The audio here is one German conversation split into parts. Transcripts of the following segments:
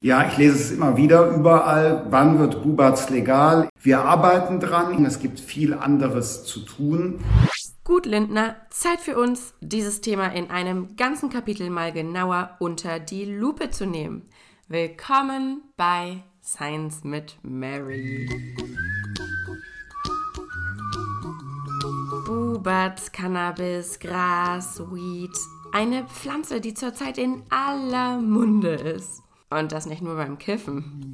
Ja, ich lese es immer wieder überall. Wann wird Bubatz legal? Wir arbeiten dran. Es gibt viel anderes zu tun. Gut, Lindner, Zeit für uns, dieses Thema in einem ganzen Kapitel mal genauer unter die Lupe zu nehmen. Willkommen bei Science mit Mary. Bubatz, Cannabis, Gras, Weed. Eine Pflanze, die zurzeit in aller Munde ist. Und das nicht nur beim Kiffen.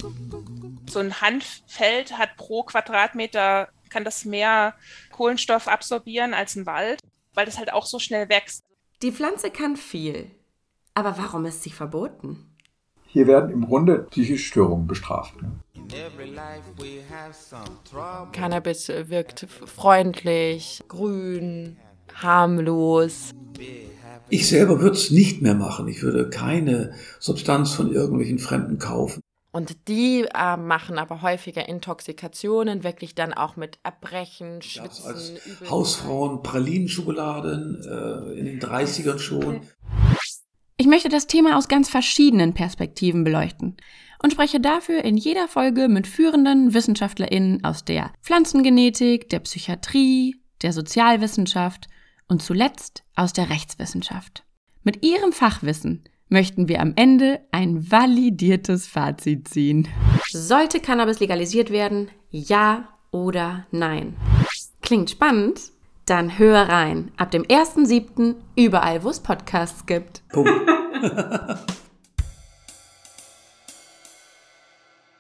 So ein Hanffeld hat pro Quadratmeter, kann das mehr Kohlenstoff absorbieren als ein Wald, weil das halt auch so schnell wächst. Die Pflanze kann viel. Aber warum ist sie verboten? Hier werden im Grunde psychische Störungen bestraft. Ne? Cannabis wirkt freundlich, grün, harmlos. Ich selber würde es nicht mehr machen. Ich würde keine Substanz von irgendwelchen Fremden kaufen. Und die äh, machen aber häufiger Intoxikationen, wirklich dann auch mit Erbrechen, Schwitzen. Als Hausfrauen, Pralinenschokoladen äh, in den 30ern schon. Ich möchte das Thema aus ganz verschiedenen Perspektiven beleuchten und spreche dafür in jeder Folge mit führenden WissenschaftlerInnen aus der Pflanzengenetik, der Psychiatrie, der Sozialwissenschaft und zuletzt aus der Rechtswissenschaft. Mit ihrem Fachwissen möchten wir am Ende ein validiertes Fazit ziehen. Sollte Cannabis legalisiert werden? Ja oder nein? Klingt spannend? Dann hör rein. Ab dem 1.7. überall, wo es Podcasts gibt. Punkt.